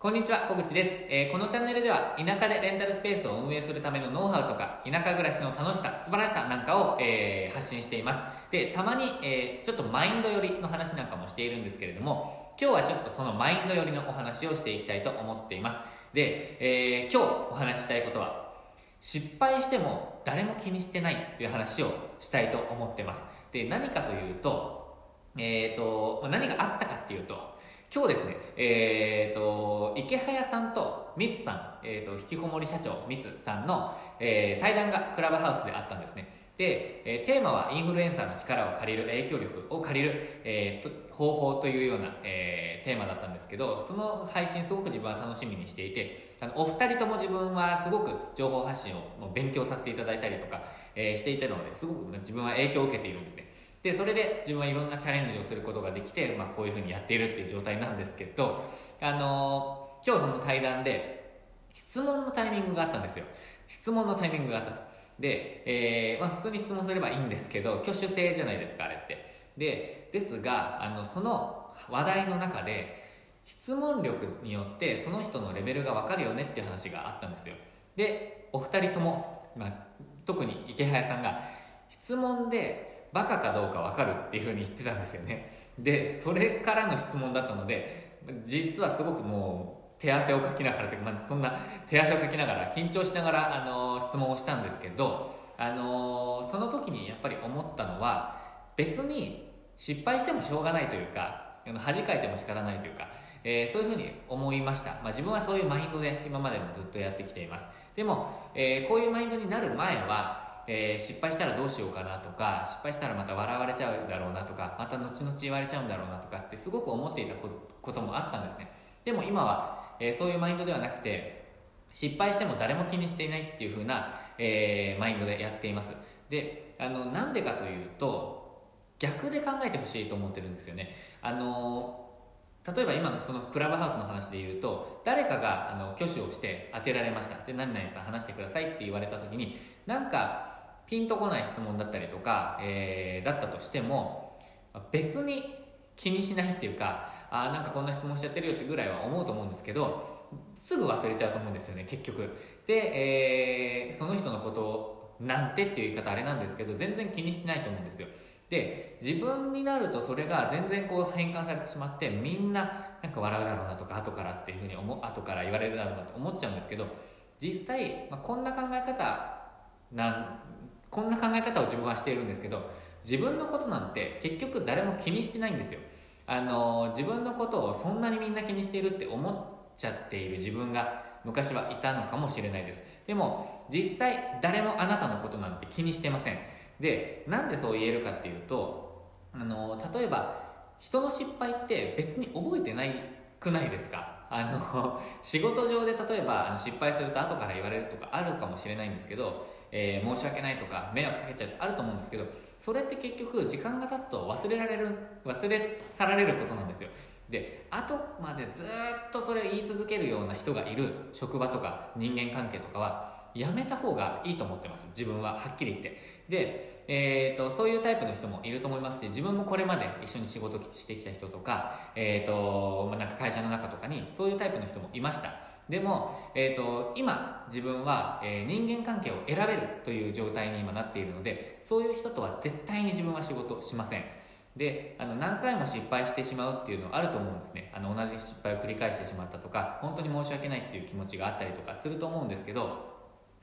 こんにちは、小口です、えー、このチャンネルでは田舎でレンタルスペースを運営するためのノウハウとか田舎暮らしの楽しさ、素晴らしさなんかを、えー、発信しています。で、たまに、えー、ちょっとマインド寄りの話なんかもしているんですけれども、今日はちょっとそのマインド寄りのお話をしていきたいと思っています。で、え今日お話ししたいことは、失敗しても誰も気にしてないという話をしたいと思ってます。で、何かというと、えっ、と、何があったかっていうと、今日ですね、えっ、ー、と、池早さんとミツさん、えっ、ー、と、引きこもり社長ミツさんの、えー、対談がクラブハウスであったんですね。で、えー、テーマはインフルエンサーの力を借りる、影響力を借りる、えー、と方法というような、えー、テーマだったんですけど、その配信すごく自分は楽しみにしていて、あのお二人とも自分はすごく情報発信を勉強させていただいたりとか、えー、していたので、すごく自分は影響を受けているんですね。でそれで自分はいろんなチャレンジをすることができて、まあ、こういうふうにやっているっていう状態なんですけど、あのー、今日その対談で質問のタイミングがあったんですよ。質問のタイミングがあったと。で、えーまあ、普通に質問すればいいんですけど挙手制じゃないですかあれって。でですがあのその話題の中で質問力によってその人のレベルが分かるよねっていう話があったんですよ。でお二人とも、まあ、特に池早さんが質問でバカかどうか分かるっていうふうに言ってたんですよね。でそれからの質問だったので実はすごくもう手汗をかきながらというか、まあ、そんな手汗をかきながら緊張しながら、あの質問をしたんですけど、あのその時にやっぱり思ったのは別に失敗してもしょうがないというか恥かいても仕方ないというか、えー、そういうふうに思いました、まあ、自分はそういうマインドで今までもずっとやってきています。でも、えー、こういうマインドになる前はえー、失敗したらどうしようかなとか失敗したらまた笑われちゃうだろうなとかまた後々言われちゃうんだろうなとかってすごく思っていたこともあったんですね。でも今は、えー、そういうマインドではなくて失敗しても誰も気にしていないっていう風な、えー、マインドでやっています。であのなんでかというと逆で考えてほしいと思ってるんですよね。あの例えば今のそのクラブハウスの話で言うと誰かがあの挙手をして当てられました。で何々さん話してくださいって言われた時になんかピンとこない質問だったりとか、えー、だったとしても別に気にしないっていうかあなんかこんな質問しちゃってるよってぐらいは思うと思うんですけどすぐ忘れちゃうと思うんですよね結局。で、えー、その人のことをなんてっていう言い方あれなんですけど全然気にしてないと思うんですよ。で自分になるとそれが全然こう変換されてしまってみんななんか笑うだろうなとか後からっていうふうに思後から言われるだろうなと思っちゃうんですけど実際、まあ、こんな考え方なんこんな考え方を自分はしているんですけど自分のことなんて結局誰も気にしてないんですよ。あの自分のことをそんなにみんな気にしているって思っちゃっている自分が昔はいたのかもしれないです。でも実際誰もあなたのことなんて気にしてません。でなんでそう言えるかっていうとあの例えば人の失敗って別に覚えてないくないですか？あの仕事上で例えば失敗すると後から言われるとかあるかもしれないんですけどえー、申し訳ないとか迷惑かけちゃうってあると思うんですけどそれって結局時間が経つと忘れられる忘れ去られることなんですよ。で後までずっとそれを言い続けるような人がいる職場とか人間関係とかはやめた方がいいと思ってます。自分ははっきり言って。で、えーと、そういうタイプの人もいると思いますし自分もこれまで一緒に仕事してきた人とか,、えーとまあ、なんか会社の中とかにそういうタイプの人もいました。でも、えーと、今自分は、えー、人間関係を選べるという状態に今なっているのでそういう人とは絶対に自分は仕事しません。であの何回も失敗してしまうっていうのはあると思うんですね。あの同じ失敗を繰り返してしまったとか本当に申し訳ないっていう気持ちがあったりとかすると思うんですけど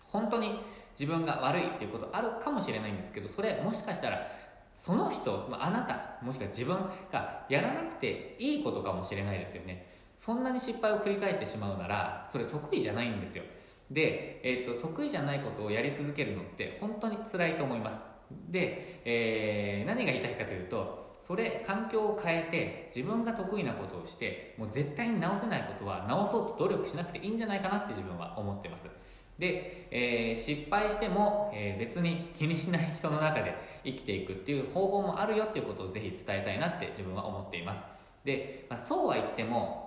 本当に自分が悪いっていうことあるかもしれないんですけどそれもしかしたらその人、まあなたもしくは自分がやらなくていいことかもしれないですよね。そんなに失敗を繰り返してしまうならそれ得意じゃないんですよ。で、えーと、得意じゃないことをやり続けるのって本当に辛いと思います。で、えー、何が言いたいかというとそれ環境を変えて自分が得意なことをしてもう絶対に直せないことは直そうと努力しなくていいんじゃないかなって自分は思ってます。で、えー、失敗しても、えー、別に気にしない人の中で生きていくっていう方法もあるよっていうことをぜひ伝えたいなって自分は思っています。で、まあ、そうは言っても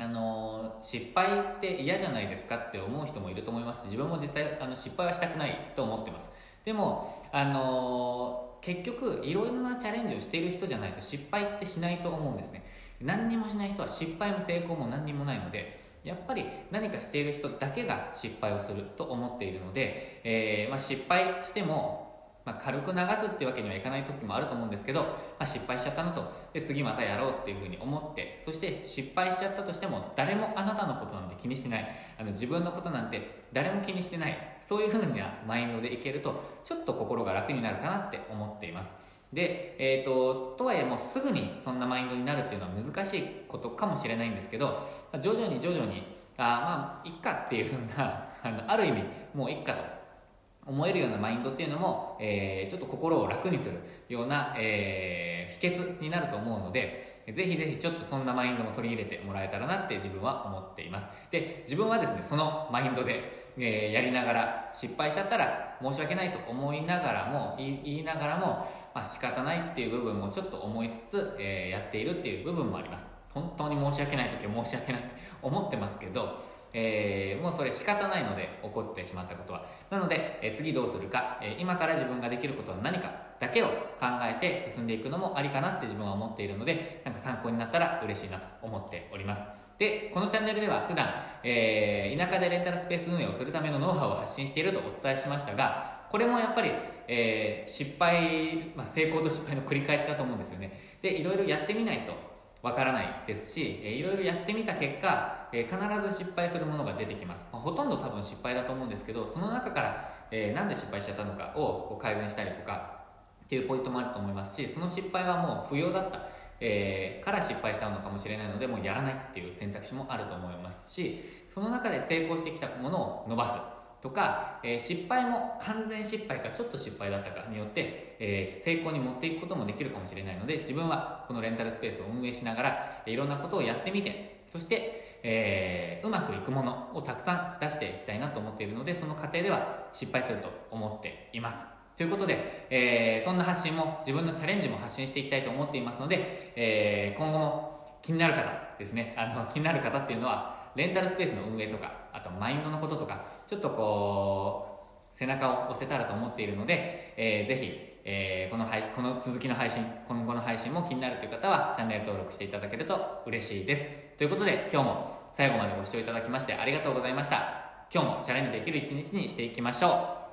あの失敗って嫌じゃないですかって思う人もいると思います。自分も実際あの失敗はしたくないと思ってます。でもあの結局いろんなチャレンジをしている人じゃないと失敗ってしないと思うんですね。何にもしない人は失敗も成功も何にもないのでやっぱり何かしている人だけが失敗をすると思っているので、えー、まあ、失敗してもまあ、軽く流すってわけにはいかない時もあると思うんですけど、まあ、失敗しちゃったのとで次またやろうっていうふうに思ってそして失敗しちゃったとしても誰もあなたのことなんて気にしてない。あの自分のことなんて誰も気にしてない。そういうふうなマインドでいけるとちょっと心が楽になるかなって思っています。で、えーと、とはいえもうすぐにそんなマインドになるっていうのは難しいことかもしれないんですけど徐々に徐々にあまあいっかっていうふうな あのある意味もういっかと。思えるようなマインドっていうのも、えー、ちょっと心を楽にするような、えー、秘訣になると思うので、ぜひぜひちょっとそんなマインドも取り入れてもらえたらなって自分は思っています。で、自分はですね、そのマインドで、えー、やりながら失敗しちゃったら申し訳ないと思いながらも、言いながらも、まあ、仕方ないっていう部分もちょっと思いつつ、え、やっているっていう部分もあります。本当に申し訳ない時は申し訳ないって思ってますけど、えー、もうそれ仕方ないので起こってしまったことは。なので、えー、次どうするか、えー、今から自分ができることは何かだけを考えて進んでいくのもありかなって自分は思っているのでなんか参考になったら嬉しいなと思っております。でこのチャンネルでは普段、えー、田舎でレンタルスペース運営をするためのノウハウを発信しているとお伝えしましたがこれもやっぱり、えー、失敗、まあ、成功と失敗の繰り返しだと思うんですよね。でいろいろやってみないとわからないですし、えー、いろいろやってみた結果、えー、必ず失敗するものが出てきます、まあ、ほとんど多分失敗だと思うんですけどその中から、えー、なんで失敗しちゃったのかをこう改善したりとかっていうポイントもあると思いますしその失敗はもう不要だった、えー、から失敗したのかもしれないのでもうやらないっていう選択肢もあると思いますしその中で成功してきたものを伸ばす。とか、えー、失敗も完全失敗かちょっと失敗だったかによって、えー、成功に持っていくこともできるかもしれないので自分はこのレンタルスペースを運営しながらいろんなことをやってみてそして、え、うまくいくものをたくさん出していきたいなと思っているのでその過程では失敗すると思っています。ということで、え、そんな発信も自分のチャレンジも発信していきたいと思っていますので、え、今後も気になる方ですね。あの気になる方っていうのはレンタルスペースの運営とかあとマインドのこととかちょっとこう背中を押せたらと思っているので、えー、ぜひ、えー、この配信この続きの配信今後の配信も気になるという方はチャンネル登録していただけると嬉しいです。ということで今日も最後までご視聴いただきましてありがとうございました。今日もチャレンジできる一日にしていきましょう。